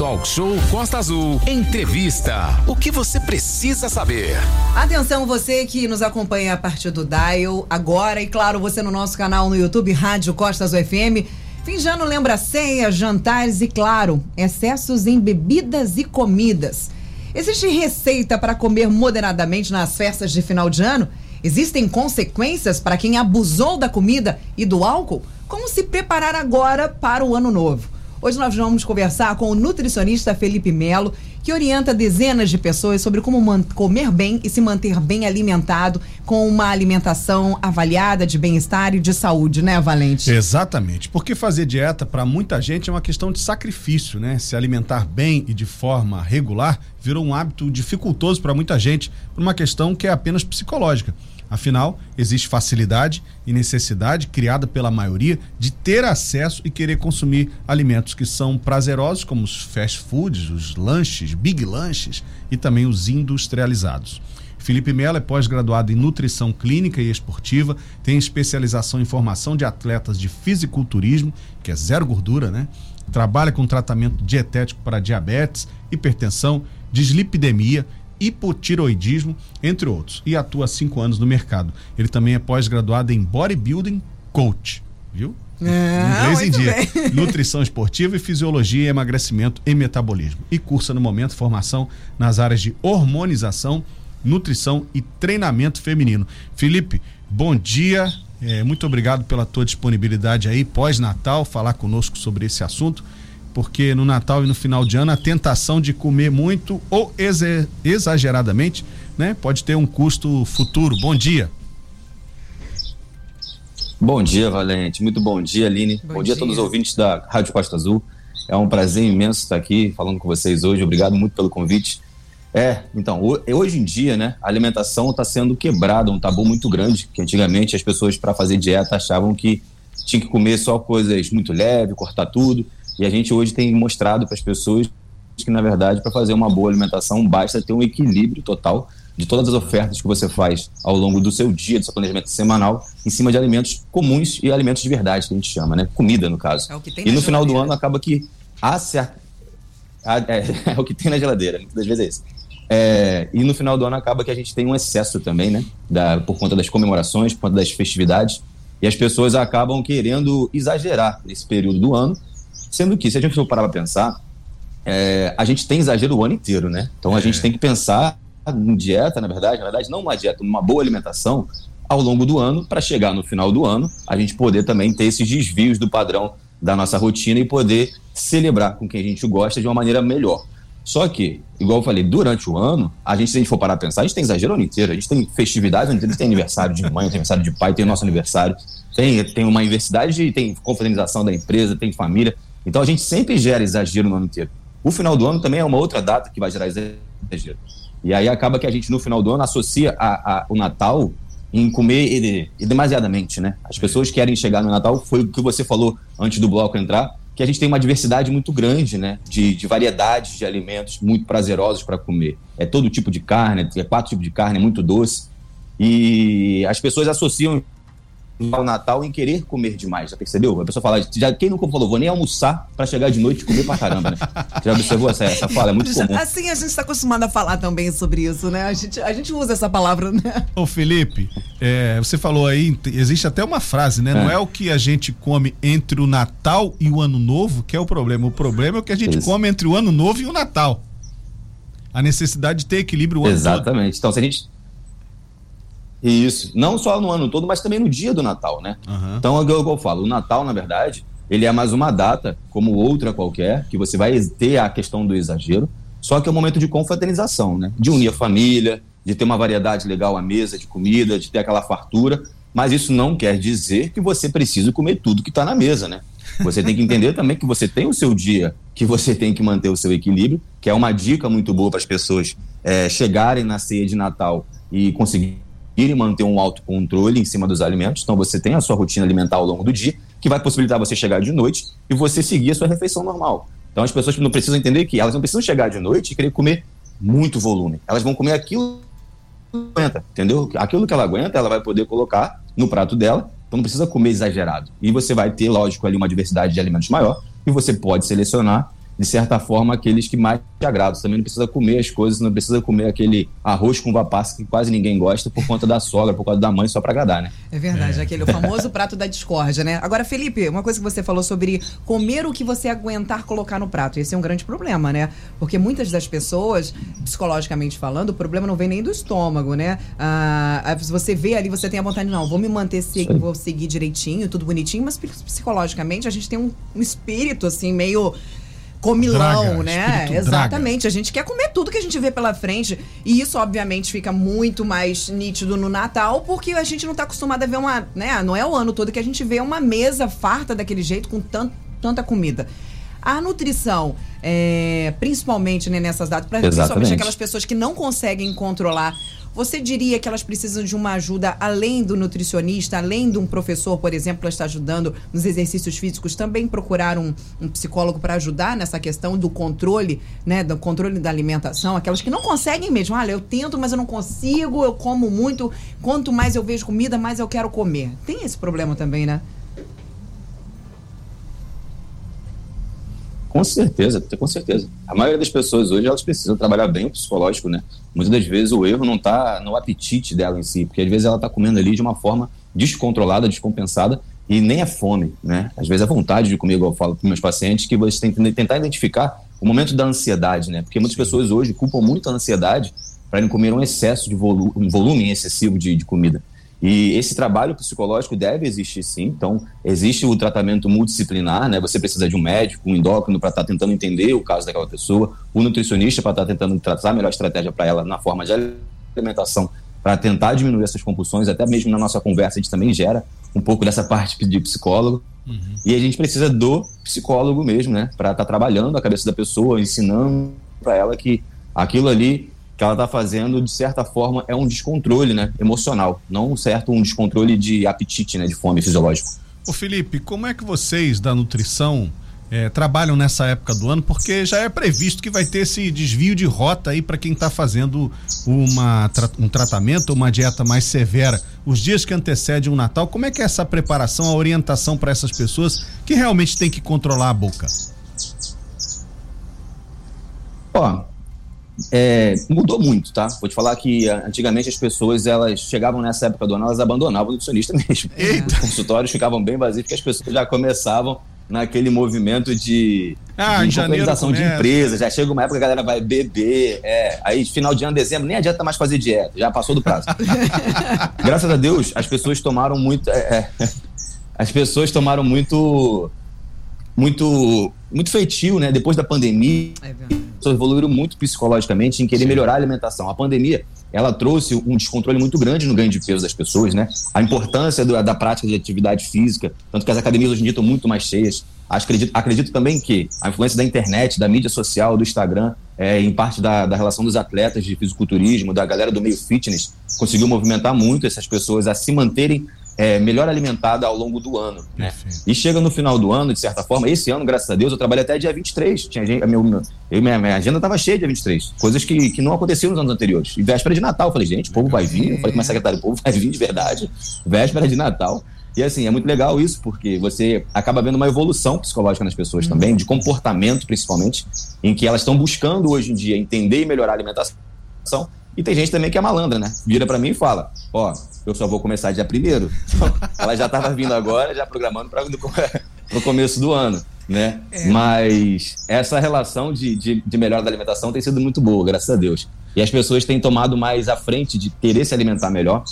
Talk Show Costa Azul. Entrevista. O que você precisa saber? Atenção, você que nos acompanha a partir do Dial agora e, claro, você no nosso canal no YouTube Rádio Costa Azul FM. Fim de ano lembra ceia, jantares e, claro, excessos em bebidas e comidas. Existe receita para comer moderadamente nas festas de final de ano? Existem consequências para quem abusou da comida e do álcool? Como se preparar agora para o ano novo? Hoje nós vamos conversar com o nutricionista Felipe Melo, que orienta dezenas de pessoas sobre como comer bem e se manter bem alimentado com uma alimentação avaliada de bem-estar e de saúde, né, Valente? Exatamente. Porque fazer dieta para muita gente é uma questão de sacrifício, né? Se alimentar bem e de forma regular virou um hábito dificultoso para muita gente, por uma questão que é apenas psicológica. Afinal, existe facilidade e necessidade criada pela maioria de ter acesso e querer consumir alimentos que são prazerosos, como os fast foods, os lanches, big lanches e também os industrializados. Felipe Mello é pós-graduado em nutrição clínica e esportiva, tem especialização em formação de atletas de fisiculturismo, que é zero gordura, né? Trabalha com tratamento dietético para diabetes, hipertensão, dislipidemia hipotiroidismo, entre outros, e atua há cinco anos no mercado. Ele também é pós-graduado em Bodybuilding Coach, viu? É, Inglês em dia. Bem. Nutrição esportiva e fisiologia, emagrecimento e metabolismo. E cursa no momento formação nas áreas de hormonização, nutrição e treinamento feminino. Felipe, bom dia. É, muito obrigado pela tua disponibilidade aí pós-Natal, falar conosco sobre esse assunto porque no Natal e no final de ano a tentação de comer muito ou exageradamente, né, pode ter um custo futuro. Bom dia. Bom dia, Valente. Muito bom dia, Aline. Bom, bom dia. dia a todos os ouvintes da Rádio Costa Azul. É um prazer imenso estar aqui falando com vocês hoje. Obrigado muito pelo convite. É, então, hoje em dia, né, a alimentação está sendo quebrada, um tabu muito grande, que antigamente as pessoas para fazer dieta achavam que tinha que comer só coisas muito leves, cortar tudo. E a gente hoje tem mostrado para as pessoas que, na verdade, para fazer uma boa alimentação, basta ter um equilíbrio total de todas as ofertas que você faz ao longo do seu dia, do seu planejamento semanal, em cima de alimentos comuns e alimentos de verdade, que a gente chama, né? Comida, no caso. É o que tem e no final do ano acaba que há certa. É, é, o que tem na geladeira, muitas vezes é isso. É, e no final do ano acaba que a gente tem um excesso também, né? Da, por conta das comemorações, por conta das festividades. E as pessoas acabam querendo exagerar nesse período do ano Sendo que, se a gente for parar para pensar, é, a gente tem exagero o ano inteiro, né? Então a é. gente tem que pensar em dieta, na verdade, na verdade, não uma dieta, uma boa alimentação ao longo do ano, para chegar no final do ano, a gente poder também ter esses desvios do padrão da nossa rotina e poder celebrar com quem a gente gosta de uma maneira melhor. Só que, igual eu falei, durante o ano, a gente, se a gente for parar para pensar, a gente tem exagero o ano inteiro. A gente tem festividades, a gente tem aniversário de mãe, tem aniversário de pai, tem nosso aniversário, tem, tem uma universidade, tem confraternização da empresa, tem família. Então a gente sempre gera exagero no ano inteiro. O final do ano também é uma outra data que vai gerar exagero. E aí acaba que a gente, no final do ano, associa a, a, o Natal em comer demasiadamente, né? As pessoas querem chegar no Natal, foi o que você falou antes do bloco entrar, que a gente tem uma diversidade muito grande, né? De, de variedades de alimentos muito prazerosos para comer. É todo tipo de carne, é quatro tipos de carne, é muito doce. E as pessoas associam ao Natal em querer comer demais, já percebeu? A pessoa fala, já, quem nunca falou, vou nem almoçar para chegar de noite e comer pra caramba, né? Já observou essa, essa fala? É muito comum. Assim a gente está acostumado a falar também sobre isso, né? A gente, a gente usa essa palavra, né? Ô Felipe, é, você falou aí, existe até uma frase, né? É. Não é o que a gente come entre o Natal e o Ano Novo que é o problema. O problema é o que a gente isso. come entre o Ano Novo e o Natal. A necessidade de ter equilíbrio o ano Exatamente. Todo. Então, se a gente isso. Não só no ano todo, mas também no dia do Natal, né? Uhum. Então é o que eu falo. O Natal, na verdade, ele é mais uma data, como outra qualquer, que você vai ter a questão do exagero, só que é um momento de confraternização, né? De unir a família, de ter uma variedade legal à mesa de comida, de ter aquela fartura. Mas isso não quer dizer que você precisa comer tudo que está na mesa, né? Você tem que entender também que você tem o seu dia, que você tem que manter o seu equilíbrio, que é uma dica muito boa para as pessoas é, chegarem na ceia de Natal e conseguir conseguirem manter um autocontrole em cima dos alimentos. Então, você tem a sua rotina alimentar ao longo do dia, que vai possibilitar você chegar de noite e você seguir a sua refeição normal. Então, as pessoas não precisam entender que elas não precisam chegar de noite e querer comer muito volume. Elas vão comer aquilo que ela aguenta, entendeu? Aquilo que ela aguenta, ela vai poder colocar no prato dela. Então, não precisa comer exagerado. E você vai ter, lógico, ali uma diversidade de alimentos maior e você pode selecionar de certa forma, aqueles que mais te agradam. Você também não precisa comer as coisas, não precisa comer aquele arroz com vapaça que quase ninguém gosta por conta da sogra, por causa da mãe, só para agradar, né? É verdade, é. aquele famoso prato da discórdia, né? Agora, Felipe, uma coisa que você falou sobre comer o que você aguentar colocar no prato. Esse é um grande problema, né? Porque muitas das pessoas, psicologicamente falando, o problema não vem nem do estômago, né? Ah, você vê ali, você tem a vontade, não, vou me manter, vou seguir direitinho, tudo bonitinho, mas psicologicamente a gente tem um, um espírito, assim, meio comilão, draga, né? Exatamente. Draga. A gente quer comer tudo que a gente vê pela frente. E isso, obviamente, fica muito mais nítido no Natal, porque a gente não está acostumado a ver uma. né? Não é o ano todo que a gente vê uma mesa farta daquele jeito, com tanto, tanta comida. A nutrição, é, principalmente né, nessas datas, principalmente aquelas pessoas que não conseguem controlar você diria que elas precisam de uma ajuda além do nutricionista, além de um professor, por exemplo, que está ajudando nos exercícios físicos, também procurar um, um psicólogo para ajudar nessa questão do controle, né, do controle da alimentação, aquelas que não conseguem mesmo. Olha, eu tento, mas eu não consigo, eu como muito. Quanto mais eu vejo comida, mais eu quero comer. Tem esse problema também, né? Com certeza, com certeza. A maioria das pessoas hoje elas precisam trabalhar bem o psicológico, né? Muitas das vezes o erro não está no apetite dela em si, porque às vezes ela está comendo ali de uma forma descontrolada, descompensada e nem é fome, né? Às vezes é vontade de comer, igual eu falo para meus pacientes, que você tem que tentar identificar o momento da ansiedade, né? Porque muitas pessoas hoje culpam muito a ansiedade para comer um excesso de volume, um volume excessivo de, de comida. E esse trabalho psicológico deve existir sim. Então, existe o tratamento multidisciplinar, né? Você precisa de um médico, um endócrino para estar tá tentando entender o caso daquela pessoa, o um nutricionista para estar tá tentando traçar a melhor estratégia para ela na forma de alimentação, para tentar diminuir essas compulsões. Até mesmo na nossa conversa, a gente também gera um pouco dessa parte de psicólogo. Uhum. E a gente precisa do psicólogo mesmo, né? Para estar tá trabalhando a cabeça da pessoa, ensinando para ela que aquilo ali que ela está fazendo, de certa forma, é um descontrole né, emocional, não um certo um descontrole de apetite, né, de fome fisiológico. Ô Felipe, como é que vocês da nutrição é, trabalham nessa época do ano? Porque já é previsto que vai ter esse desvio de rota aí para quem está fazendo uma, um tratamento, uma dieta mais severa. Os dias que antecedem o Natal, como é que é essa preparação, a orientação para essas pessoas que realmente têm que controlar a boca? Ó, é, mudou muito, tá? Vou te falar que antigamente as pessoas elas chegavam nessa época do ano, elas abandonavam o nutricionista mesmo. Eita. Os consultórios ficavam bem vazios porque as pessoas já começavam naquele movimento de, ah, de de empresas. Já chega uma época que a galera vai beber. É, aí final de ano, dezembro, nem adianta mais fazer dieta, já passou do prazo. Graças a Deus, as pessoas tomaram muito. É, é, as pessoas tomaram muito muito muito feitio, né? Depois da pandemia, é pessoas evoluíram muito psicologicamente em querer Sim. melhorar a alimentação. A pandemia, ela trouxe um descontrole muito grande no ganho de peso das pessoas, né? A importância do, da prática de atividade física, tanto que as academias hoje em dia estão muito mais cheias. Acredito, acredito também que a influência da internet, da mídia social, do Instagram, é, em parte da, da relação dos atletas de fisiculturismo, da galera do meio fitness, conseguiu movimentar muito essas pessoas a se manterem é, melhor alimentada ao longo do ano. Né? E chega no final do ano, de certa forma, esse ano, graças a Deus, eu trabalhei até dia 23. Tinha gente, a meu, minha, minha agenda estava cheia dia 23. Coisas que, que não aconteciam nos anos anteriores. E véspera de Natal, eu falei, gente, o povo vai vir. Eu falei com minha secretária, o povo vai vir de verdade. Véspera de Natal. E assim, é muito legal isso, porque você acaba vendo uma evolução psicológica nas pessoas uhum. também, de comportamento principalmente, em que elas estão buscando hoje em dia entender e melhorar a alimentação. E tem gente também que é malandra, né? Vira para mim e fala: Ó, eu só vou começar dia primeiro. Então, ela já estava vindo agora, já programando para o começo do ano, né? É. Mas essa relação de, de, de melhora da alimentação tem sido muito boa, graças a Deus. E as pessoas têm tomado mais à frente de querer se alimentar melhor.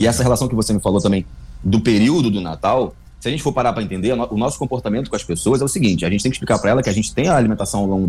E essa relação que você me falou também do período do Natal, se a gente for parar para entender, o nosso comportamento com as pessoas é o seguinte: a gente tem que explicar para ela que a gente tem a alimentação ao longo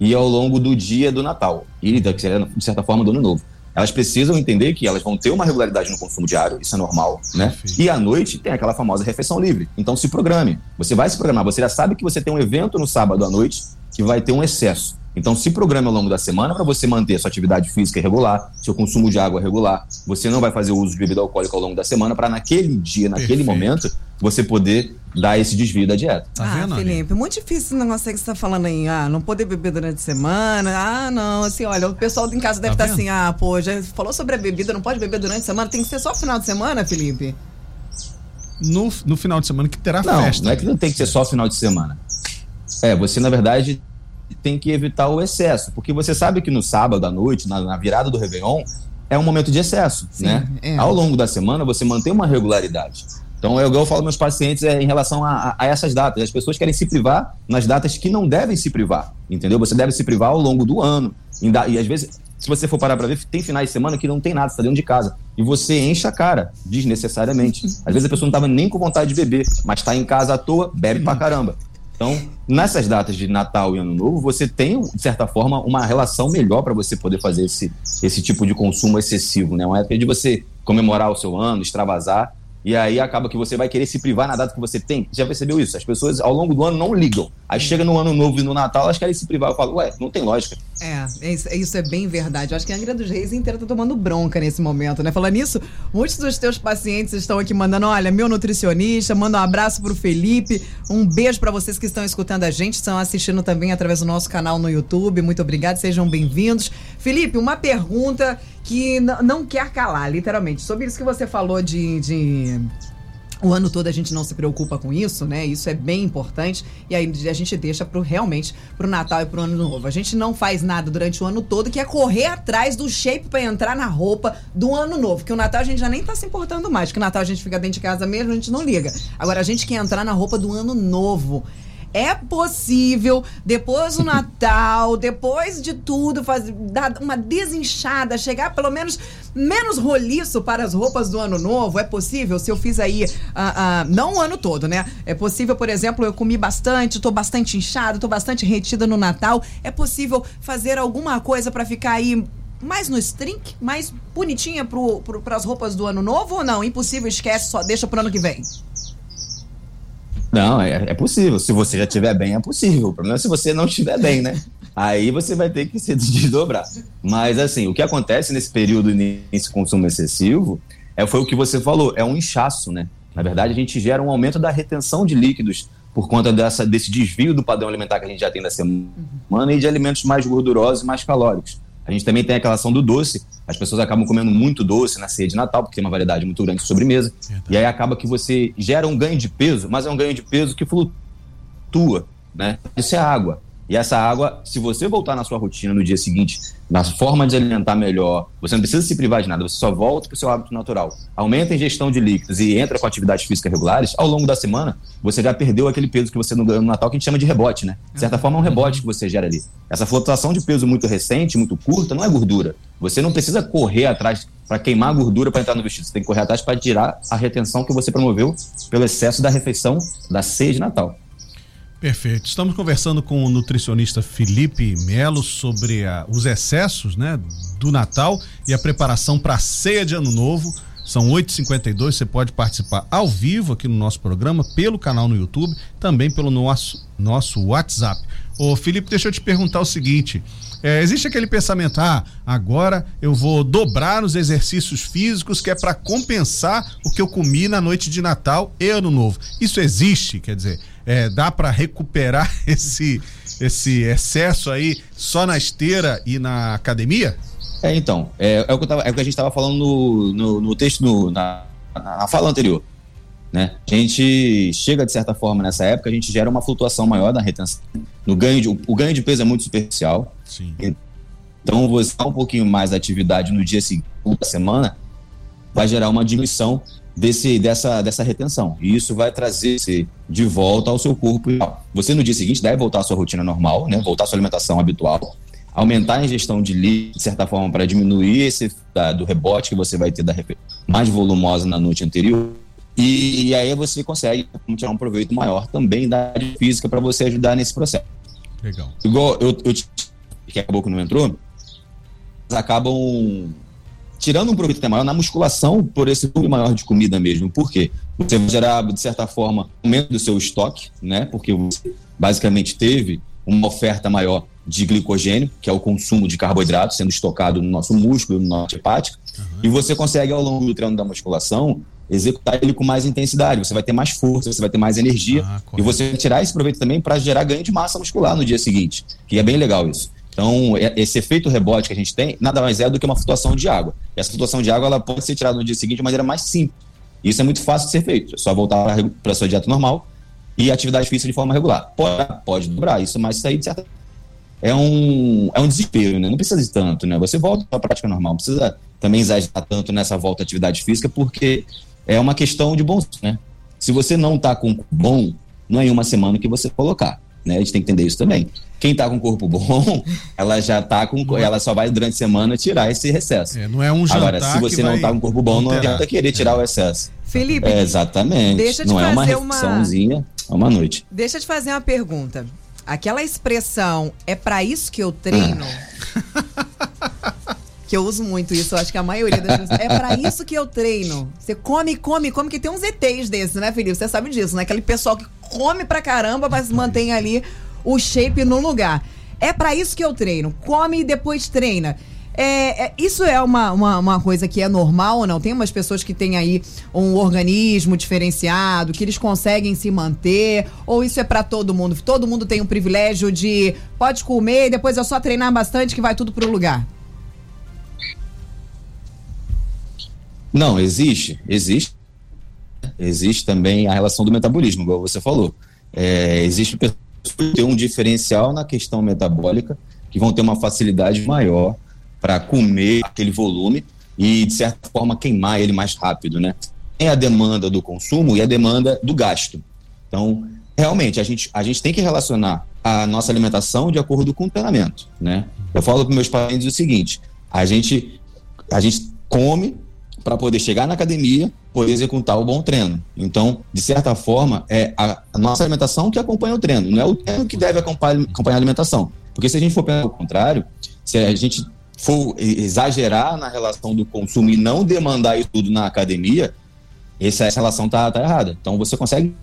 e ao longo do dia do Natal e de certa forma do Ano Novo elas precisam entender que elas vão ter uma regularidade no consumo diário, isso é normal, né? E à noite tem aquela famosa refeição livre. Então se programe. Você vai se programar, você já sabe que você tem um evento no sábado à noite que vai ter um excesso. Então, se programe ao longo da semana para você manter sua atividade física regular, seu consumo de água regular. Você não vai fazer uso de bebida alcoólica ao longo da semana para naquele dia, naquele Perfeito. momento, você poder dar esse desvio da dieta. Tá ah, vendo, Felipe, muito difícil esse negócio que você está falando aí. Ah, não poder beber durante a semana. Ah, não, assim, olha, o pessoal em casa deve estar tá, tá assim, ah, pô, já falou sobre a bebida, não pode beber durante a semana, tem que ser só final de semana, Felipe? No, no final de semana que terá não, festa. Não, é que não tem que ser só final de semana É, você na verdade tem que evitar o excesso, porque você sabe que no sábado à noite, na, na virada do Réveillon, é um momento de excesso, Sim, né? É. Ao longo da semana você mantém uma regularidade. Então, eu, eu falo meus pacientes é, em relação a, a, essas datas. As pessoas querem se privar nas datas que não devem se privar, entendeu? Você deve se privar ao longo do ano. E às vezes, se você for parar para ver, tem finais de semana que não tem nada, você tá dentro de casa. E você enche a cara, desnecessariamente. Às vezes a pessoa não estava nem com vontade de beber, mas está em casa à toa, bebe pra caramba. Então, nessas datas de Natal e Ano Novo, você tem, de certa forma, uma relação melhor para você poder fazer esse, esse tipo de consumo excessivo, né? Uma época de você comemorar o seu ano, extravasar e aí acaba que você vai querer se privar na data que você tem. Já percebeu isso? As pessoas ao longo do ano não ligam. Aí chega no ano novo e no Natal, elas querem se privar. Eu falo, ué, não tem lógica. É, isso é bem verdade. Eu acho que a Angra dos Reis inteira tá tomando bronca nesse momento, né? Falando nisso, muitos dos teus pacientes estão aqui mandando, olha, meu nutricionista, manda um abraço pro Felipe, um beijo para vocês que estão escutando a gente, estão assistindo também através do nosso canal no YouTube. Muito obrigado, sejam bem-vindos. Felipe, uma pergunta que não quer calar, literalmente. Sobre isso que você falou de, de o ano todo a gente não se preocupa com isso, né? Isso é bem importante. E aí a gente deixa pro, realmente pro Natal e pro Ano Novo. A gente não faz nada durante o ano todo que é correr atrás do shape para entrar na roupa do Ano Novo. Que o Natal a gente já nem tá se importando mais. Que o Natal a gente fica dentro de casa mesmo, a gente não liga. Agora a gente quer entrar na roupa do Ano Novo. É possível, depois do Natal, depois de tudo, fazer, dar uma desinchada, chegar pelo menos menos roliço para as roupas do ano novo? É possível? Se eu fiz aí, uh, uh, não o ano todo, né? É possível, por exemplo, eu comi bastante, tô bastante inchado, tô bastante retida no Natal. É possível fazer alguma coisa para ficar aí mais no string, mais bonitinha para as roupas do ano novo ou não? Impossível, esquece, só deixa pro ano que vem. Não, é, é possível. Se você já estiver bem, é possível. O problema é se você não estiver bem, né? Aí você vai ter que se desdobrar. Mas, assim, o que acontece nesse período, nesse consumo excessivo, é, foi o que você falou, é um inchaço, né? Na verdade, a gente gera um aumento da retenção de líquidos por conta dessa, desse desvio do padrão alimentar que a gente já tem da semana e de alimentos mais gordurosos e mais calóricos. A gente também tem aquela ação do doce. As pessoas acabam comendo muito doce na ceia de Natal, porque tem uma variedade muito grande de sobremesa. Verdade. E aí acaba que você gera um ganho de peso, mas é um ganho de peso que flutua, né? Isso é água. E essa água, se você voltar na sua rotina no dia seguinte, na forma de alimentar melhor, você não precisa se privar de nada, você só volta para o seu hábito natural. Aumenta a ingestão de líquidos e entra com atividades físicas regulares, ao longo da semana, você já perdeu aquele peso que você não ganhou no Natal, que a gente chama de rebote, né? De certa forma, é um rebote que você gera ali. Essa flutuação de peso muito recente, muito curta, não é gordura. Você não precisa correr atrás para queimar a gordura para entrar no vestido. Você tem que correr atrás para tirar a retenção que você promoveu pelo excesso da refeição da ceia de Natal. Perfeito. Estamos conversando com o nutricionista Felipe Melo sobre a, os excessos né, do Natal e a preparação para a ceia de Ano Novo. São 8h52, você pode participar ao vivo aqui no nosso programa, pelo canal no YouTube, também pelo nosso, nosso WhatsApp. Ô Felipe, deixa eu te perguntar o seguinte: é, existe aquele pensamento, ah, agora eu vou dobrar os exercícios físicos que é para compensar o que eu comi na noite de Natal e Ano Novo. Isso existe, quer dizer, é, dá para recuperar esse, esse excesso aí só na esteira e na academia? É, então, é, é, o, que tava, é o que a gente estava falando no, no, no texto, no, na, na fala anterior. Né? A gente chega, de certa forma, nessa época, a gente gera uma flutuação maior da retenção. No ganho de, o ganho de peso é muito superficial. Sim. Então, você dar um pouquinho mais da atividade no dia seguinte da semana vai gerar uma diminuição desse, dessa, dessa retenção. E isso vai trazer você de volta ao seu corpo. Você, no dia seguinte, deve voltar à sua rotina normal, né? voltar à sua alimentação habitual, aumentar a ingestão de líquido, de certa forma, para diminuir esse da, do rebote que você vai ter da mais volumosa na noite anterior e, e aí você consegue tirar um proveito maior também da física para você ajudar nesse processo. Legal. Igual eu, eu que acabou que não entrou, acabam tirando um proveito maior na musculação por esse volume maior de comida mesmo. Por quê? Você vai gerar, de certa forma, aumento do seu estoque, né? Porque você basicamente teve uma oferta maior de glicogênio, que é o consumo de carboidrato sendo estocado no nosso músculo, no nosso hepático, uhum. e você consegue, ao longo do treino da musculação, executar ele com mais intensidade. Você vai ter mais força, você vai ter mais energia. Ah, e você vai tirar esse proveito também para gerar ganho de massa muscular no dia seguinte, que é bem legal isso. Então, é, esse efeito rebote que a gente tem nada mais é do que uma flutuação de água. E essa flutuação de água ela pode ser tirada no dia seguinte de maneira mais simples. Isso é muito fácil de ser feito. É só voltar para a sua dieta normal e atividade física de forma regular. Pode, pode dobrar isso, mas isso aí, de certa é um, é um desespero, né? Não precisa de tanto, né? Você volta à prática normal, não precisa também exagerar tanto nessa volta à atividade física, porque é uma questão de bom senso, né? Se você não está com bom, não é em uma semana que você colocar, né? A gente tem que entender isso também. Quem está com corpo bom, ela já está com. Ela só vai durante a semana tirar esse recesso. É, não é um jantar Agora, se você não está com corpo bom, não adianta querer tirar é. o excesso. Felipe. É, exatamente. Deixa não é uma refeiçãozinha, é uma noite. Deixa eu te fazer uma pergunta. Aquela expressão é para isso que eu treino. que eu uso muito isso, eu acho que a maioria das pessoas. É para isso que eu treino. Você come, come, come, que tem uns ETs desses, né, Felipe? Você sabe disso, né? Aquele pessoal que come pra caramba, mas mantém ali o shape no lugar. É para isso que eu treino. Come e depois treina. É, é, isso é uma, uma, uma, coisa que é normal ou não? Tem umas pessoas que têm aí um organismo diferenciado, que eles conseguem se manter, ou isso é para todo mundo? Todo mundo tem o privilégio de pode comer e depois é só treinar bastante que vai tudo pro lugar? Não, existe, existe. Existe também a relação do metabolismo, igual você falou. É, existe pessoas que têm um diferencial na questão metabólica, que vão ter uma facilidade maior para comer aquele volume e, de certa forma, queimar ele mais rápido, né? Tem a demanda do consumo e a demanda do gasto. Então, realmente, a gente, a gente tem que relacionar a nossa alimentação de acordo com o treinamento, né? Eu falo para meus pacientes o seguinte, a gente, a gente come para poder chegar na academia, poder executar o bom treino. Então, de certa forma, é a, nossa alimentação que acompanha o treino, não é o treino que deve acompanhar, acompanhar a alimentação. Porque se a gente for pensar ao contrário, se a gente for exagerar na relação do consumo e não demandar isso tudo na academia, essa, relação está tá errada. Então você consegue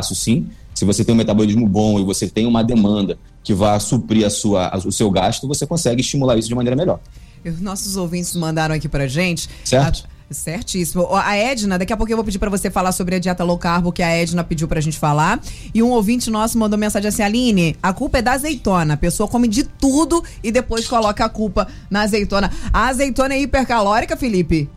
isso sim. Se você tem um metabolismo bom e você tem uma demanda que vai suprir a sua, o seu gasto, você consegue estimular isso de maneira melhor. Os nossos ouvintes mandaram aqui pra gente. Certo. A... Certíssimo. A Edna, daqui a pouco eu vou pedir para você falar sobre a dieta low carb, que a Edna pediu pra gente falar. E um ouvinte nosso mandou mensagem assim: Aline, a culpa é da azeitona. A pessoa come de tudo e depois coloca a culpa na azeitona. A azeitona é hipercalórica, Felipe?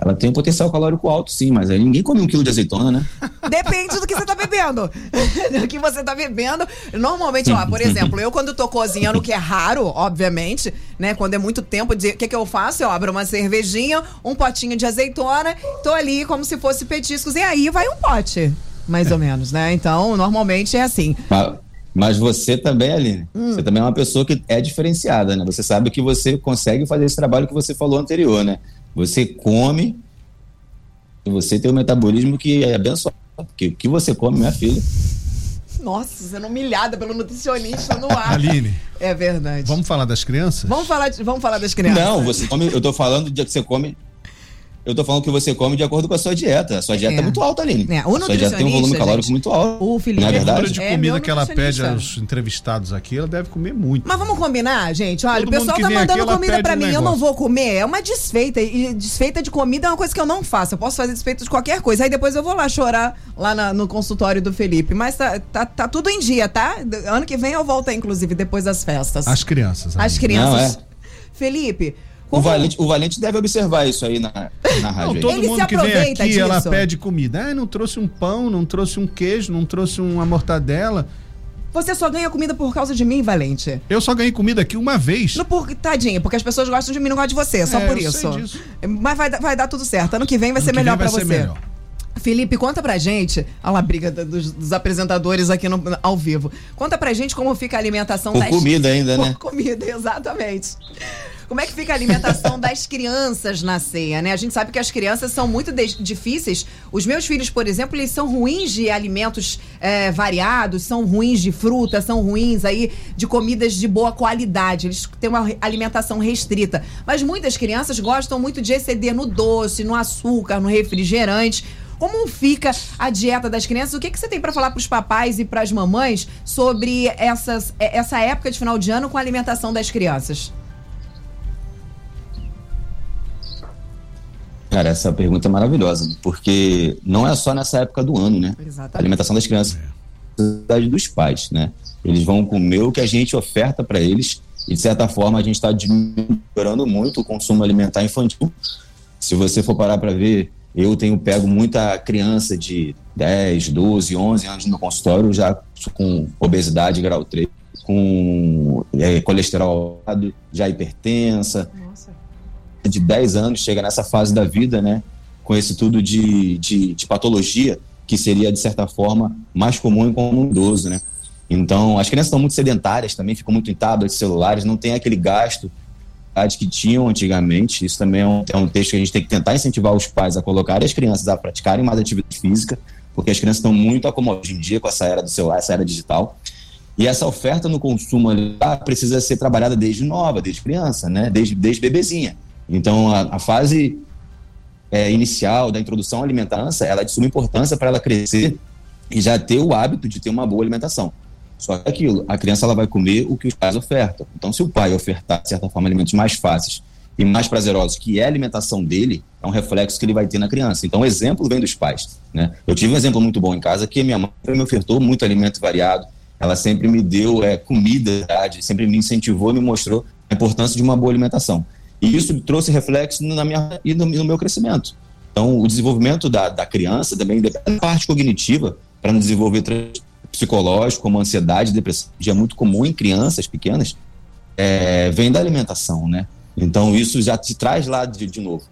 Ela tem um potencial calórico alto, sim, mas aí ninguém come um quilo de azeitona, né? Depende do que você tá bebendo. do que você tá bebendo. Normalmente, ó, por exemplo, eu quando tô cozinhando, que é raro, obviamente, né? Quando é muito tempo, o que, que eu faço? Eu abro uma cervejinha, um potinho de azeitona, tô ali como se fosse petiscos, e aí vai um pote, mais ou menos, né? Então, normalmente é assim. Mas, mas você também, Aline, hum. você também é uma pessoa que é diferenciada, né? Você sabe que você consegue fazer esse trabalho que você falou anterior, né? Você come e você tem um metabolismo que é abençoado. Porque o que você come, minha filha. Nossa, sendo humilhada pelo nutricionista no ar. Aline. É verdade. Vamos falar das crianças? Vamos falar, de, vamos falar das crianças. Não, você come, eu tô falando de que você come eu tô falando que você come de acordo com a sua dieta. A sua dieta é, é muito alta, Aline. É. O sua dieta tem um volume calórico gente, muito alto. O Felipe não é verdade? número de é comida que ela pede aos entrevistados aqui, ela deve comer muito. Mas vamos combinar, gente? Olha, Todo o pessoal tá mandando aqui, comida pra um mim, negócio. eu não vou comer. É uma desfeita. E desfeita de comida é uma coisa que eu não faço. Eu posso fazer desfeita de qualquer coisa. Aí depois eu vou lá chorar lá na, no consultório do Felipe. Mas tá, tá, tá, tudo em dia, tá? Ano que vem eu volto, inclusive, depois das festas. As crianças. As crianças. Não, é. O Valente, o Valente deve observar isso aí na, na rádio. Não, todo Ele mundo que vem aqui, disso. ela pede comida. Ah, não trouxe um pão, não trouxe um queijo, não trouxe uma mortadela. Você só ganha comida por causa de mim, Valente? Eu só ganhei comida aqui uma vez. No, por, tadinho, porque as pessoas gostam de mim, não gostam de você, só é, por isso. Mas vai, vai dar tudo certo. Ano que vem vai ano ser melhor para você. Melhor. Felipe, conta pra gente. Olha lá a briga dos, dos apresentadores aqui no, ao vivo. Conta pra gente como fica a alimentação Por das... comida ainda, Por né? comida, exatamente. Como é que fica a alimentação das crianças na ceia, né? A gente sabe que as crianças são muito difíceis. Os meus filhos, por exemplo, eles são ruins de alimentos é, variados, são ruins de fruta, são ruins aí de comidas de boa qualidade. Eles têm uma alimentação restrita. Mas muitas crianças gostam muito de exceder no doce, no açúcar, no refrigerante. Como fica a dieta das crianças? O que, que você tem para falar para os papais e para as mamães sobre essas, essa época de final de ano com a alimentação das crianças? Cara, essa pergunta é maravilhosa, porque não é só nessa época do ano, né? Exatamente. A alimentação das crianças é dos pais, né? Eles vão comer o que a gente oferta para eles e, de certa forma, a gente está diminuindo muito o consumo alimentar infantil. Se você for parar para ver, Eu tenho pego muita criança de 10, 12, 11 anos no consultório já com obesidade grau 3, com é, colesterol já hipertensa. De 10 anos chega nessa fase da vida, né? Com esse tudo de, de, de patologia que seria, de certa forma, mais comum em um idoso, né? Então, as crianças estão muito sedentárias também, ficam muito em tablets, celulares, não tem aquele gasto que tinham antigamente. Isso também é um, é um texto que a gente tem que tentar incentivar os pais a colocarem as crianças a praticarem mais atividade física, porque as crianças estão muito acomodadas hoje em dia com essa era do celular, essa era digital. E essa oferta no consumo precisa ser trabalhada desde nova, desde criança, né? desde, desde bebezinha. Então, a, a fase é, inicial da introdução à alimentação, ela é de suma importância para ela crescer e já ter o hábito de ter uma boa alimentação. Só que aquilo, a criança ela vai comer o que os pais ofertam. Então, se o pai ofertar, de certa forma, alimentos mais fáceis e mais prazerosos, que é a alimentação dele, é um reflexo que ele vai ter na criança. Então, o exemplo vem dos pais. Né? Eu tive um exemplo muito bom em casa, que minha mãe me ofertou muito alimento variado, ela sempre me deu é, comida, sempre me incentivou me mostrou a importância de uma boa alimentação. E isso trouxe reflexo na minha, e no, no meu crescimento. Então, o desenvolvimento da, da criança também depende da parte cognitiva para não desenvolver psicológico, como ansiedade, depressão, que é muito comum em crianças pequenas, é, vem da alimentação, né? Então isso já te traz lá de, de novo.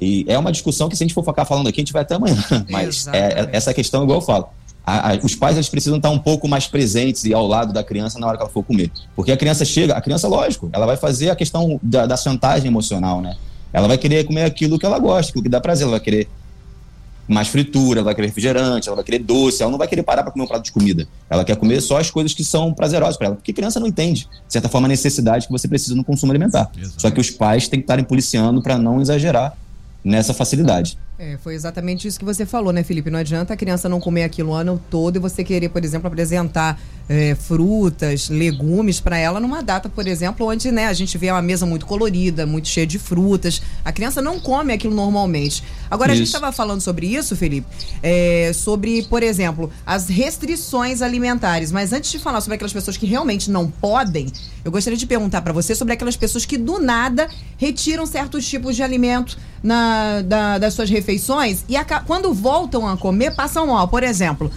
E é uma discussão que se a gente for ficar falando aqui, a gente vai até amanhã. Mas é, é, essa questão, igual eu falo, a, a, os pais eles precisam estar um pouco mais presentes e ao lado da criança na hora que ela for comer. Porque a criança chega, a criança, lógico, ela vai fazer a questão da, da chantagem emocional, né? Ela vai querer comer aquilo que ela gosta, aquilo que dá prazer, ela vai querer mais fritura, ela vai querer refrigerante, ela vai querer doce, ela não vai querer parar para comer um prato de comida. Ela quer comer só as coisas que são prazerosas para ela, porque criança não entende, de certa forma, a necessidade que você precisa no consumo alimentar. Exato. Só que os pais têm que estarem policiando para não exagerar nessa facilidade. É, foi exatamente isso que você falou, né, Felipe? Não adianta a criança não comer aquilo o ano todo e você querer, por exemplo, apresentar é, frutas, legumes para ela numa data, por exemplo, onde né, a gente vê uma mesa muito colorida, muito cheia de frutas. A criança não come aquilo normalmente. Agora, isso. a gente estava falando sobre isso, Felipe, é, sobre, por exemplo, as restrições alimentares. Mas antes de falar sobre aquelas pessoas que realmente não podem, eu gostaria de perguntar para você sobre aquelas pessoas que do nada retiram certos tipos de alimento na, da, das suas refeições e a, quando voltam a comer passam mal. Por exemplo,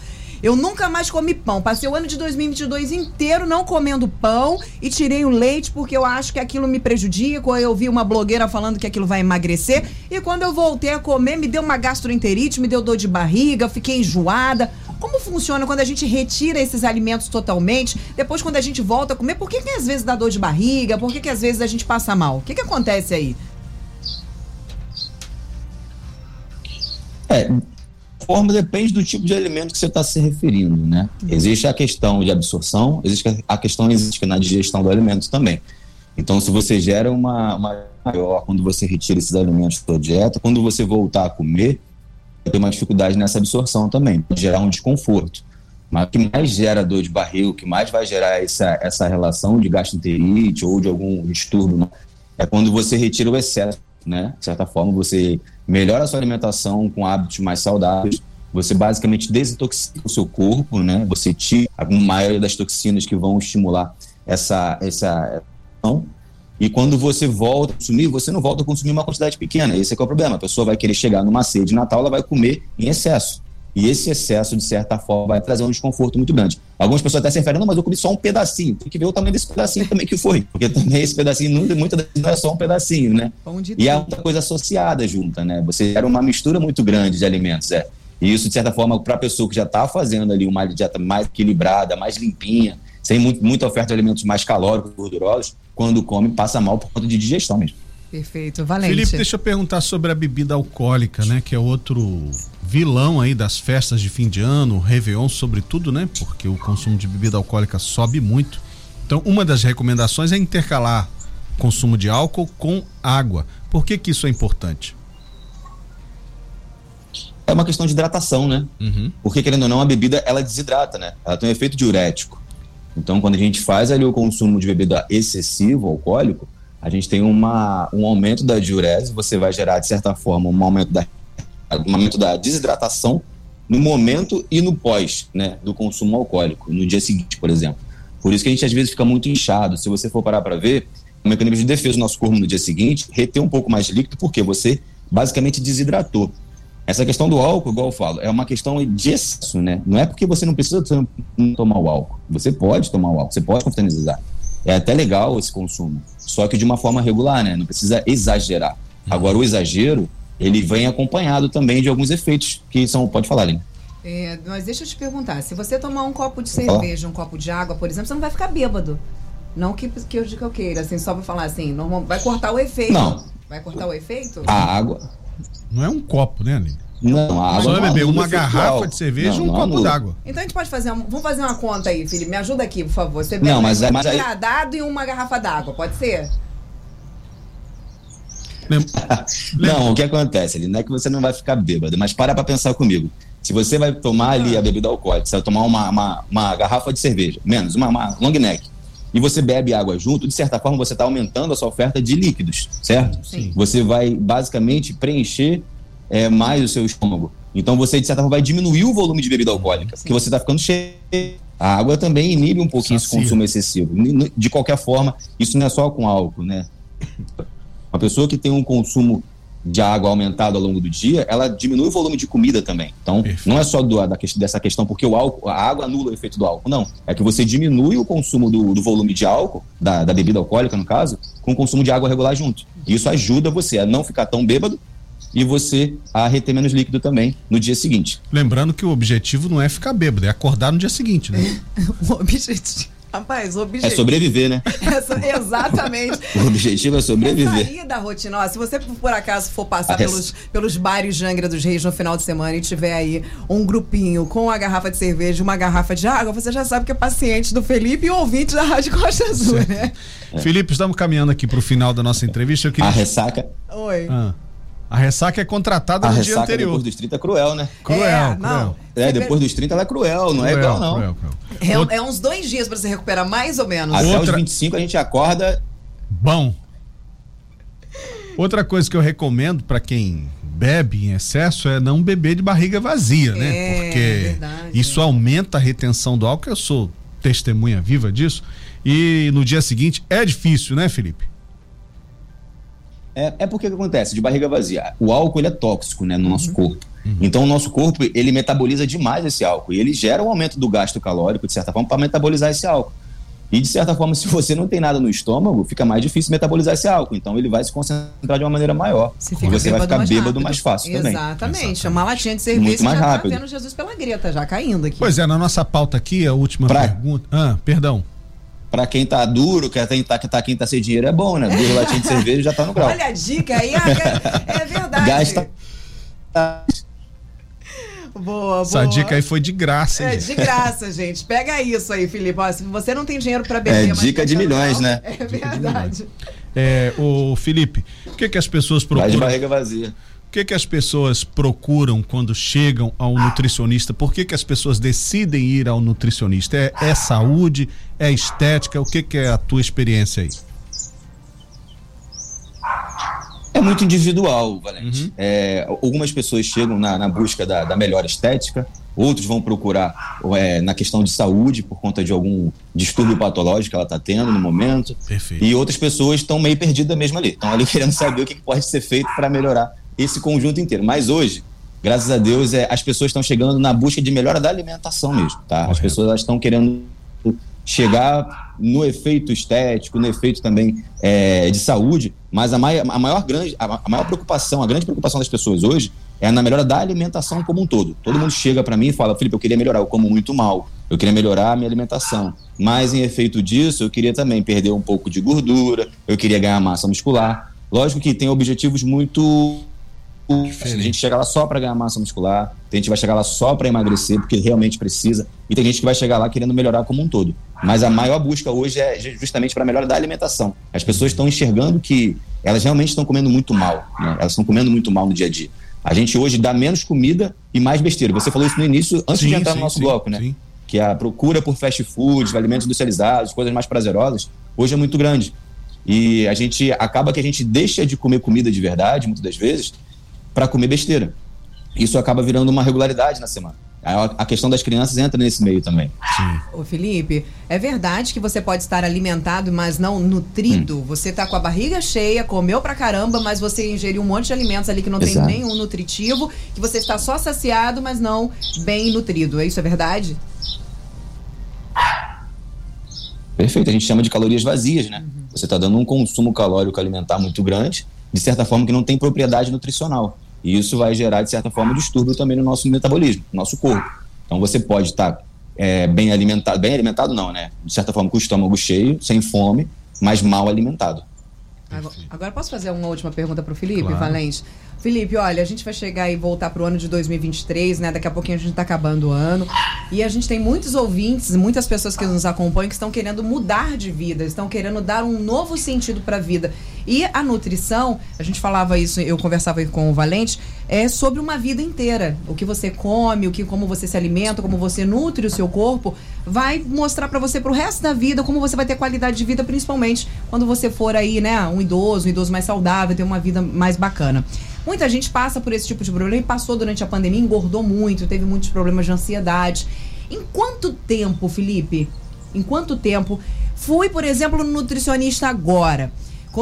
eu nunca mais comi pão. Passei o ano de 2022 inteiro não comendo pão e tirei o leite porque eu acho que aquilo me prejudica. Ou eu vi uma blogueira falando que aquilo vai emagrecer. E quando eu voltei a comer, me deu uma gastroenterite, me deu dor de barriga, fiquei enjoada. Como funciona quando a gente retira esses alimentos totalmente? Depois, quando a gente volta a comer, por que, que às vezes dá dor de barriga? Por que, que às vezes a gente passa mal? O que, que acontece aí? Forma depende do tipo de alimento que você está se referindo, né? Uhum. Existe a questão de absorção, existe a questão existe na digestão do alimento também. Então, se você gera uma, uma maior quando você retira esses alimentos da sua dieta, quando você voltar a comer, vai ter uma dificuldade nessa absorção também, pode gerar um desconforto. Mas o que mais gera dor de barriga, o que mais vai gerar essa, essa relação de gastroenterite ou de algum distúrbio, é quando você retira o excesso né? De certa forma, você melhora a sua alimentação com hábitos mais saudáveis, você basicamente desintoxica o seu corpo, né? Você tira a maioria das toxinas que vão estimular essa essa e quando você volta a consumir, você não volta a consumir uma quantidade pequena. Esse é, é o problema. A pessoa vai querer chegar numa ceia de Natal, ela vai comer em excesso. E esse excesso, de certa forma, vai trazer um desconforto muito grande. Algumas pessoas até se referem, não, mas eu comi só um pedacinho. Tem que ver o tamanho desse pedacinho também que foi. Porque também esse pedacinho, muitas vezes, não é só um pedacinho, né? E há muita coisa associada junta, né? Você era uma mistura muito grande de alimentos, é. E isso, de certa forma, para a pessoa que já está fazendo ali uma dieta mais equilibrada, mais limpinha, sem muito, muita oferta de alimentos mais calóricos, gordurosos, quando come, passa mal por conta de digestão mesmo. Perfeito, Valente. Felipe, deixa eu perguntar sobre a bebida alcoólica, né? Que é outro vilão aí das festas de fim de ano, Réveillon, sobretudo, né? Porque o consumo de bebida alcoólica sobe muito. Então, uma das recomendações é intercalar consumo de álcool com água. Por que que isso é importante? É uma questão de hidratação, né? Uhum. Porque, querendo ou não, a bebida, ela desidrata, né? Ela tem um efeito diurético. Então, quando a gente faz ali o consumo de bebida excessivo, alcoólico, a gente tem uma, um aumento da diurese, você vai gerar, de certa forma, um aumento da, um aumento da desidratação no momento e no pós né, do consumo alcoólico, no dia seguinte, por exemplo. Por isso que a gente às vezes fica muito inchado. Se você for parar para ver, o mecanismo de defesa do nosso corpo no dia seguinte reter um pouco mais de líquido, porque você basicamente desidratou. Essa questão do álcool, igual eu falo, é uma questão de excesso, né? Não é porque você não precisa tomar o álcool. Você pode tomar o álcool, você pode confraternizar. É até legal esse consumo, só que de uma forma regular, né? Não precisa exagerar. Agora, o exagero, ele vem acompanhado também de alguns efeitos que são. Pode falar, Lina. É, mas deixa eu te perguntar: se você tomar um copo de cerveja, um copo de água, por exemplo, você não vai ficar bêbado. Não que, que, eu, que eu queira, assim, só pra falar assim, normal, vai cortar o efeito. Não. Vai cortar o efeito? A água. Não é um copo, né, Aline? Não, a água. Só não beber uma garrafa de cerveja e um não copo d'água. Então a gente pode fazer. uma- vamos fazer uma conta aí, Felipe. Me ajuda aqui, por favor. Você bebe Não, mas um é- mas aí- engradado e uma garrafa d'água, pode ser? Lem- Não, o que acontece ali? Não é que você não vai ficar bêbado, mas para pra pensar comigo. Se você vai tomar ali a bebida alcoólica, você vai tomar uma, uma, uma garrafa de cerveja, menos, uma, uma long neck, e você bebe água junto, de certa forma você está aumentando a sua oferta de líquidos, certo? Sim. Você vai basicamente preencher é, mais o seu estômago. Então você, de certa forma, vai diminuir o volume de bebida alcoólica, porque você está ficando cheio. A água também inibe um pouquinho esse Sacia. consumo excessivo. De qualquer forma, isso não é só com álcool, né? Uma pessoa que tem um consumo de água aumentado ao longo do dia, ela diminui o volume de comida também. Então, Perfeito. não é só do, da, dessa questão, porque o álcool, a água anula o efeito do álcool, não. É que você diminui o consumo do, do volume de álcool, da, da bebida alcoólica, no caso, com o consumo de água regular junto. E isso ajuda você a não ficar tão bêbado e você a reter menos líquido também no dia seguinte. Lembrando que o objetivo não é ficar bêbado, é acordar no dia seguinte, né? O objetivo. Rapaz, o É objetivo. sobreviver, né? Essa- exatamente. O objetivo é sobreviver. Sair da rotina. Ó, se você por acaso for passar Ah, é. pelos, pelos bares de Angra dos Reis no final de semana e tiver aí um grupinho com a garrafa de cerveja e uma garrafa de água, você já sabe que é paciente do Felipe e ouvinte da Rádio Costa Azul, né? Felipe, estamos caminhando aqui para o final da nossa entrevista. Eu queria... A ressaca, Oi. Ah. A ressaca é contratada a no dia ressaca anterior. depois dos 30 é cruel, né? Cruel, É, cruel. não. É, depois dos 30 ela é cruel, não é Cruel, igual não. cruel, cruel. É, Outra- é uns dois dias pra se recuperar, mais ou menos. Até Outra- os 25 a gente acorda Bom. Outra coisa que eu recomendo para quem bebe em excesso é não beber de barriga vazia, né? É, Porque verdade. isso aumenta a retenção do álcool, eu sou testemunha viva disso. E no dia seguinte é difícil, né, Felipe? É, é porque o que acontece? De barriga vazia. O álcool ele é tóxico né, no nosso corpo. Então o nosso corpo ele metaboliza demais esse álcool. E ele gera um aumento do gasto calórico, de certa forma, para metabolizar esse álcool. E de certa forma, se você não tem nada no estômago, fica mais difícil metabolizar esse álcool. Então ele vai se concentrar de uma maneira maior. Você e você vai ficar bêbado rápido. mais fácil também. Exatamente. Uma latinha de cerveja Muito você mais já rápido. tá vendo Jesus pela greta, já caindo aqui. Pois é, na nossa pauta aqui, a última Pra- pergunta. Ah, perdão. Para quem tá duro, quer tentar que tá quem tá sem dinheiro é bom, né? Duas latinhas de cerveja já tá no grau. Olha a dica aí, ah, é verdade. Gasta. Boa, boa. Essa dica aí foi de graça, É hein? de graça, gente. Pega isso aí, Felipe. Ó, se você não tem dinheiro pra beber, É mas dica tá de no milhões, grau, né? É verdade. É, o Felipe, o que que as pessoas Vai de procuram? barriga vazia. O que que as pessoas procuram quando chegam ao nutricionista? Por que que as pessoas decidem ir ao nutricionista? É, é saúde? É estética? O que que é a tua experiência aí? É muito individual, Valente. É, algumas pessoas chegam na, na busca da, da melhor estética, outros vão procurar é, na questão de saúde por conta de algum distúrbio patológico que ela está tendo no momento. Perfeito. E outras pessoas estão meio perdidas mesmo ali. Estão ali querendo saber o que pode ser feito para melhorar esse conjunto inteiro. Mas hoje, graças a Deus, é, as pessoas estão chegando na busca de melhora da alimentação mesmo. Tá? As pessoas estão querendo chegar no efeito estético, no efeito também é, de saúde, mas a, mai a maior grande, a, a maior preocupação, a grande preocupação das pessoas hoje é na melhora da alimentação como um todo. Todo mundo chega para mim e fala, Felipe, eu queria melhorar, eu como muito mal, eu queria melhorar a minha alimentação, mas em efeito disso, eu queria também perder um pouco de gordura, eu queria ganhar massa muscular. Lógico que tem objetivos muito a gente chega lá só para ganhar massa muscular, tem gente que vai chegar lá só para emagrecer, porque realmente precisa, e tem gente que vai chegar lá querendo melhorar como um todo. Mas a maior busca hoje é ju- justamente para a melhora da alimentação. As pessoas estão enxergando que elas realmente estão comendo muito mal, né? elas estão comendo muito mal no dia a dia. A gente hoje dá menos comida e mais besteira. Você falou isso no início, antes de Sim, entrar sim, no nosso sim, bloco, né? Que a procura por fast food, alimentos industrializados, coisas mais prazerosas, hoje é muito grande. E a gente acaba que a gente deixa de comer comida de verdade, muitas das vezes, para comer besteira. Isso acaba virando uma regularidade na semana. A, questão das crianças entra nesse meio também. Sim. Ô Felipe, é verdade que você pode estar alimentado, mas não nutrido? Hum. Você tá com a barriga cheia, comeu pra caramba, mas você ingeriu um monte de alimentos ali que não Exato. tem nenhum nutritivo, que você está só saciado, mas não bem nutrido. É isso é verdade? Perfeito, a gente chama de calorias vazias, né? Uhum. Você está dando um consumo calórico alimentar muito grande, de certa forma que não tem propriedade nutricional. E isso vai gerar, de certa forma, distúrbio também no nosso metabolismo, no nosso corpo. Então você pode estar é, bem alimentado, bem alimentado não, né? De certa forma, com o estômago cheio, sem fome, mas mal alimentado. Agora, agora posso fazer uma última pergunta para o Felipe claro. Valente? Felipe, olha, a gente vai chegar e voltar pro ano de 2023, né? Daqui a pouquinho a gente tá acabando o ano. E a gente tem muitos ouvintes, muitas pessoas que nos acompanham que estão querendo mudar de vida, estão querendo dar um novo sentido para a vida. E a nutrição, a gente falava isso, eu conversava com o Valente, é sobre uma vida inteira. O que você come, o que como você se alimenta, como você nutre o seu corpo, vai mostrar para você pro resto da vida como você vai ter qualidade de vida, principalmente quando você for aí, né, um idoso, um idoso mais saudável, ter uma vida mais bacana. Muita gente passa por esse tipo de problema e passou durante a pandemia, engordou muito, teve muitos problemas de ansiedade. Em quanto tempo, Felipe? Em quanto tempo? Fui, por exemplo, no nutricionista agora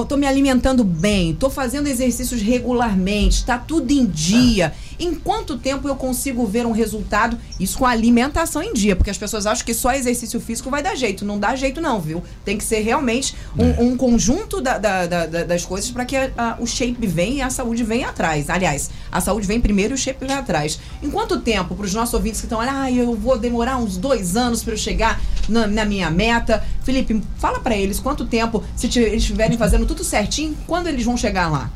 tô me alimentando bem, tô fazendo exercícios regularmente, tá tudo em dia. Em quanto tempo eu consigo ver um resultado? Isso com a alimentação em dia, porque as pessoas acham que só exercício físico vai dar jeito. Não dá jeito, não, viu? Tem que ser realmente um, é. um conjunto da, da, da, das coisas para que a, a, o shape venha e a saúde venha atrás. Aliás, a saúde vem primeiro e o shape vem atrás. Em quanto tempo, para os nossos ouvintes que estão olhando, ah, eu vou demorar uns dois anos para eu chegar na, na, minha meta? Felipe, fala para eles quanto tempo, se eles estiverem fazendo tudo certinho, quando eles vão chegar lá?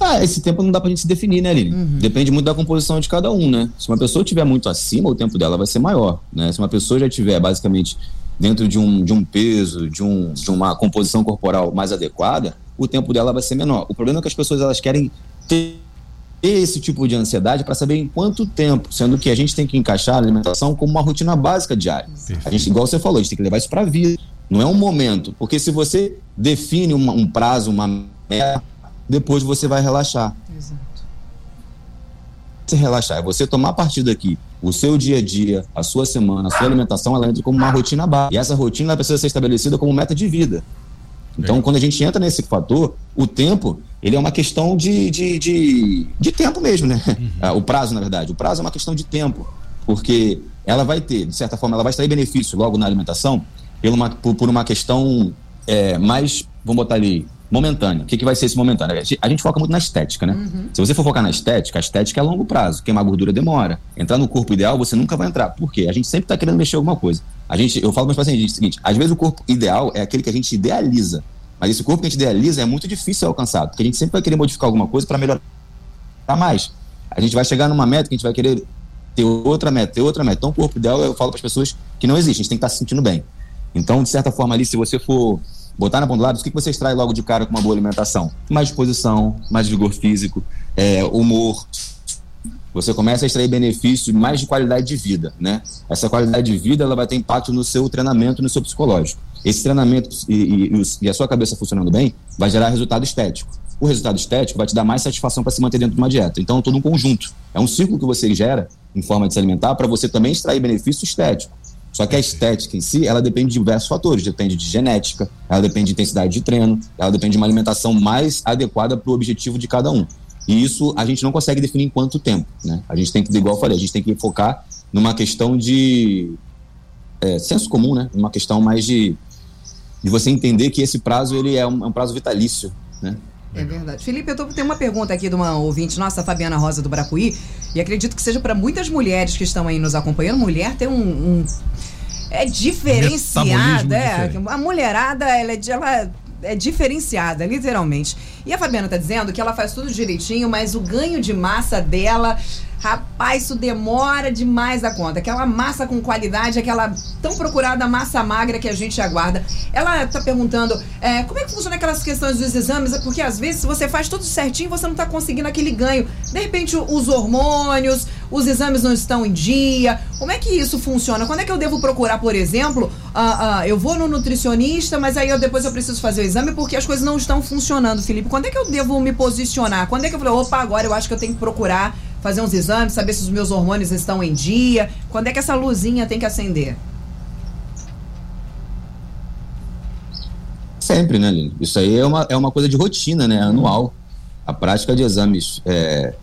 Ah, esse tempo não dá pra gente se definir, né, Lili? Uhum. Depende muito da composição de cada um, né? Se uma pessoa estiver muito acima, o tempo dela vai ser maior, né? Se uma pessoa já estiver basicamente dentro de um, de um peso, de, um, de uma composição corporal mais adequada, o tempo dela vai ser menor. O problema é que as pessoas elas querem ter esse tipo de ansiedade para saber em quanto tempo, sendo que a gente tem que encaixar a alimentação como uma rotina básica diária. A gente, igual você falou, a gente tem que levar isso para a vida. Não é um momento, porque se você define uma, um prazo, uma meta, depois você vai relaxar. Exato. Se relaxar, é você tomar a partir daqui o seu dia a dia, a sua semana, a sua alimentação, ela entra como uma rotina básica. E essa rotina precisa ser estabelecida como meta de vida. Então, quando a gente entra nesse fator, o tempo, ele é uma questão de, de, de, de tempo mesmo, né? Uhum. Ah, o prazo, na verdade. O prazo é uma questão de tempo. Porque ela vai ter, de certa forma, ela vai extrair benefício logo na alimentação por uma, por, uma questão é, mais, vamos botar ali, momentâneo. O que, que vai ser esse momentâneo? A gente foca muito na estética, né? Uhum. Se você for focar na estética, a estética é a longo prazo. Queimar gordura demora. Entrar no corpo ideal, você nunca vai entrar. Por quê? A gente sempre está querendo mexer alguma coisa. A gente, eu falo para os pacientes o seguinte: às vezes o corpo ideal é aquele que a gente idealiza. Mas esse corpo que a gente idealiza é muito difícil ser alcançado. Porque a gente sempre vai querer modificar alguma coisa para melhorar mais. A gente vai chegar numa meta que a gente vai querer ter outra meta, ter outra meta. Então, o corpo ideal, eu falo para as pessoas que não existe, a gente tem que estar tá se sentindo bem. Então, de certa forma, ali, se você for botar na ponta do lápis, o que você extrai logo de cara com uma boa alimentação? Mais disposição, mais vigor físico, é, humor. Você começa a extrair benefícios mais de qualidade de vida, né? Essa qualidade de vida ela vai ter impacto no seu treinamento, no seu psicológico. Esse treinamento e, e, e a sua cabeça funcionando bem vai gerar resultado estético. O resultado estético vai te dar mais satisfação para se manter dentro de uma dieta. Então, é todo um conjunto. É um ciclo que você gera em forma de se alimentar para você também extrair benefício estético. Só que a estética em si, ela depende de diversos fatores. Depende de genética, ela depende de intensidade de treino, ela depende de uma alimentação mais adequada para o objetivo de cada um. E isso a gente não consegue definir em quanto tempo, né? A gente tem que, igual eu falei, a gente tem que focar numa questão de é, senso comum, né? Uma questão mais de, de você entender que esse prazo ele é um, é um prazo vitalício, né? É verdade. Felipe, eu tô, tenho uma pergunta aqui de uma ouvinte nossa, Fabiana Rosa do Bracuí, e acredito que seja para muitas mulheres que estão aí nos acompanhando. Mulher tem um, um é diferenciada, é. A mulherada, ela é, ela é diferenciada, literalmente. E a Fabiana tá dizendo que ela faz tudo direitinho, mas o ganho de massa dela Rapaz, isso demora demais a conta. Aquela massa com qualidade, aquela tão procurada massa magra que a gente aguarda. Ela tá perguntando é, como é que funciona aquelas questões dos exames, porque às vezes você faz tudo certinho, você não tá conseguindo aquele ganho. De repente, os hormônios, os exames não estão em dia. Como é que isso funciona? Quando é que eu devo procurar, por exemplo, uh, uh, eu vou no nutricionista, mas aí eu, depois eu preciso fazer o exame porque as coisas não estão funcionando, Felipe. Quando é que eu devo me posicionar? Quando é que eu falo, opa, agora eu acho que eu tenho que procurar fazer uns exames, saber se os meus hormônios estão em dia? Quando é que essa luzinha tem que acender? Sempre, né, Lino? Isso aí é uma, é uma coisa de rotina, né? Anual. A prática de exames é,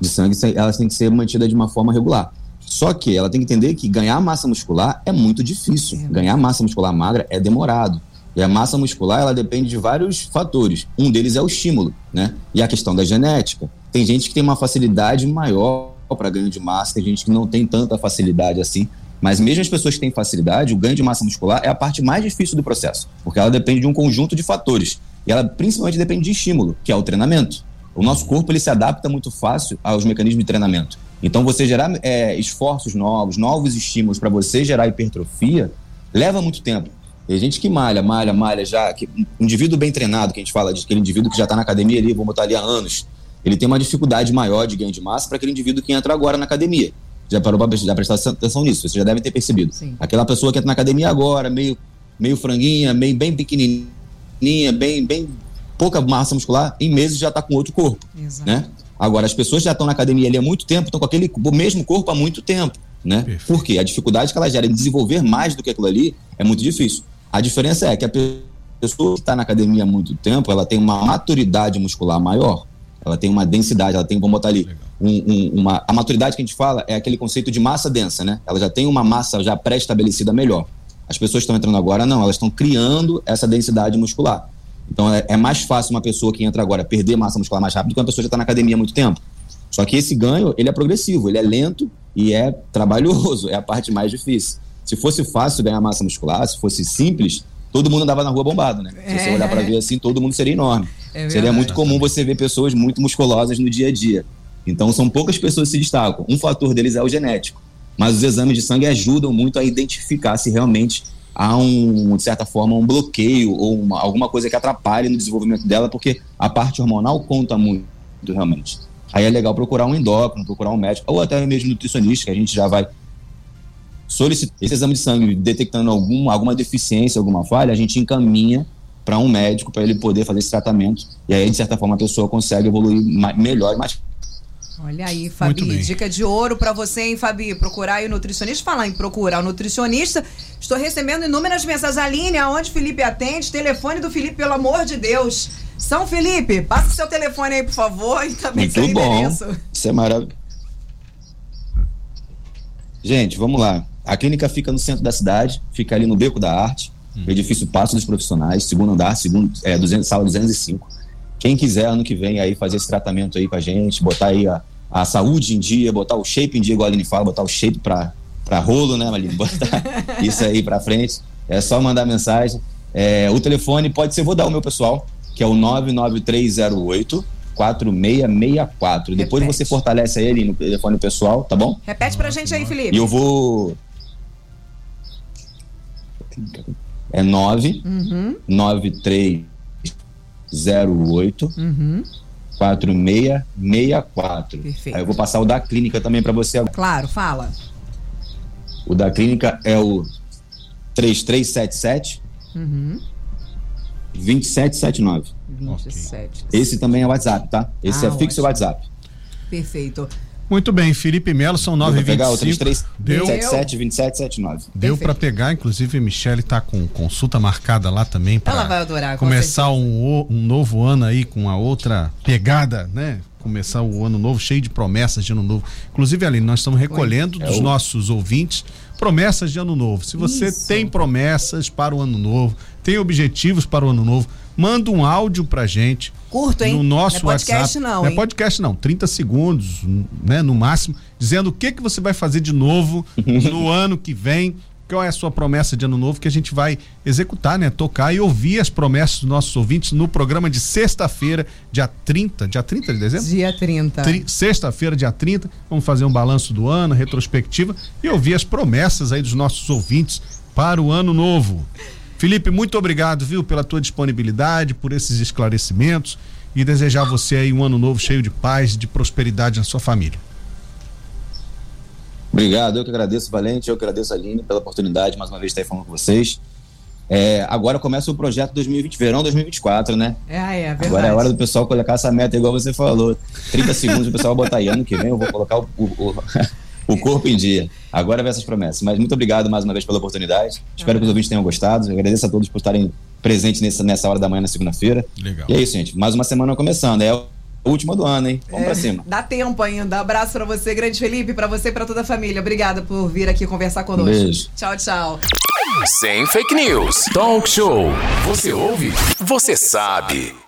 de sangue, elas têm que ser mantidas de uma forma regular. Só que ela tem que entender que ganhar massa muscular é muito difícil. É. Ganhar massa muscular magra é demorado. E a massa muscular, ela depende de vários fatores. Um deles é o estímulo, né? E a questão da genética. Tem gente que tem uma facilidade maior para ganho de massa, tem gente que não tem tanta facilidade assim. Mas mesmo as pessoas que têm facilidade, o ganho de massa muscular é a parte mais difícil do processo, porque ela depende de um conjunto de fatores. E ela principalmente depende de estímulo, que é o treinamento. O nosso corpo ele se adapta muito fácil aos mecanismos de treinamento. Então, você gerar é, esforços novos, novos estímulos para você gerar hipertrofia, leva muito tempo. Tem gente que malha, malha, malha já. Que, um indivíduo bem treinado, que a gente fala de aquele indivíduo que já está na academia ali, vamos botar ali há anos, ele tem uma dificuldade maior de ganho de massa para aquele indivíduo que entra agora na academia já parou para já prestar atenção nisso, você já deve ter percebido. Sim. Aquela pessoa que entra na academia agora, meio, meio franguinha, meio bem pequenininha, bem, bem pouca massa muscular, em meses já está com outro corpo, Exato. né? Agora, as pessoas já estão na academia ali há muito tempo, estão com aquele mesmo corpo há muito tempo, né? Perfeito. Por quê? A dificuldade que ela gera em desenvolver mais do que aquilo ali é muito difícil. A diferença é que a pessoa que está na academia há muito tempo, ela tem uma maturidade muscular maior, ela tem uma densidade, ela tem, vamos botar ali, um, um, uma, a maturidade que a gente fala é aquele conceito de massa densa, né? Ela já tem uma massa já pré-estabelecida melhor. As pessoas que estão entrando agora, não, elas estão criando essa densidade muscular. Então é, é, mais fácil uma pessoa que entra agora perder massa muscular mais rápido do que uma pessoa que já está na academia há muito tempo. Só que esse ganho, ele é progressivo, ele é lento e é trabalhoso, é a parte mais difícil. Se fosse fácil ganhar massa muscular, se fosse simples, todo mundo andava na rua bombado, né? Se você olhar para ver assim, todo mundo seria enorme. É seria muito comum você ver pessoas muito musculosas no dia a dia. Então, são poucas pessoas que se destacam. Um fator deles é o genético. Mas os exames de sangue ajudam muito a identificar se realmente há, um, de certa forma, um bloqueio ou uma, alguma coisa que atrapalhe no desenvolvimento dela, porque a parte hormonal conta muito, realmente. Aí é legal procurar um endócrino, procurar um médico, ou até mesmo nutricionista, que a gente já vai solicitar esse exame de sangue detectando algum, alguma deficiência, alguma falha, a gente encaminha para um médico para ele poder fazer esse tratamento. E aí, de certa forma, a pessoa consegue evoluir mais, melhor e mais Olha aí, Fabi, dica de ouro para você, hein, Fabi? Procurar aí o nutricionista. Falar em procurar o nutricionista. Estou recebendo inúmeras mensagens. Aline, aonde Felipe atende? Telefone do Felipe, pelo amor de Deus. São Felipe, passa o seu telefone aí, por favor, e também Muito seu bom. endereço. Isso é maravilhoso. Gente, vamos lá. A clínica fica no centro da cidade, fica ali no Beco da Arte, hum. edifício Passo dos Profissionais, segundo andar, segundo, é, 200, sala 205. Quem quiser ano que vem aí fazer esse tratamento aí com a gente, botar aí a, a saúde em dia, botar o shape em dia, igual a Aline fala, botar o shape para rolo, né, Maline? Botar isso aí para frente. É só mandar mensagem. É, o telefone pode ser, vou dar o meu pessoal, que é o 99308 4664. Repete. Depois você fortalece ele no telefone pessoal, tá bom? Repete pra gente aí, Felipe. E eu vou. É 9 uhum. 9308 uhum. 4664. Perfeito. Aí eu vou passar o da clínica também para você agora. Claro, fala. O da clínica é o 3377 uhum. 2779. 27. Esse também é WhatsApp, tá? Esse ah, é fixo o WhatsApp. Perfeito. Muito bem, Felipe Melo, são 9 h pegar o 33 Deu 77 2779. Deu para pegar, inclusive a Michelle tá com consulta marcada lá também para Ela vai adorar, começar um, um novo ano aí com a outra pegada, né? Começar o ano novo cheio de promessas de ano novo. Inclusive, Aline, nós estamos recolhendo é dos o... nossos ouvintes promessas de ano novo. Se você Isso. tem promessas para o ano novo, tem objetivos para o ano novo, manda um áudio pra gente. Curto, hein? No nosso não é podcast, WhatsApp. não. Não é podcast, não. 30 segundos, né? No máximo, dizendo o que, que você vai fazer de novo no ano que vem. Qual é a sua promessa de ano novo que a gente vai executar, né? Tocar e ouvir as promessas dos nossos ouvintes no programa de sexta-feira, dia 30, dia 30 de dezembro? Dia 30. Tri, sexta-feira, dia 30, vamos fazer um balanço do ano, retrospectiva e ouvir as promessas aí dos nossos ouvintes para o ano novo. Felipe, muito obrigado, viu, pela tua disponibilidade, por esses esclarecimentos e desejar a você aí um ano novo cheio de paz e de prosperidade na sua família. Obrigado, eu que agradeço, Valente, eu que agradeço a Aline pela oportunidade mais uma vez de estar aí falando com vocês. É, agora começa o projeto 2020, verão 2024, né? É, é, verdade. Agora é hora do pessoal colocar essa meta, igual você falou. 30 segundos o pessoal vai botar aí. Ano que vem eu vou colocar o, o, o, o corpo em dia. Agora vem essas promessas. Mas muito obrigado mais uma vez pela oportunidade. Espero que os ouvintes tenham gostado. Eu agradeço a todos por estarem presentes nessa, nessa hora da manhã na segunda-feira. Legal. E é isso, gente. Mais uma semana começando. É a última do ano, hein? Vamos É, pra cima. Dá tempo ainda. Abraço pra você, grande Felipe, pra você e pra toda a família. Obrigada por vir aqui conversar conosco. Beijo. Tchau, tchau. Sem fake news. Talk show. Você ouve? Você sabe.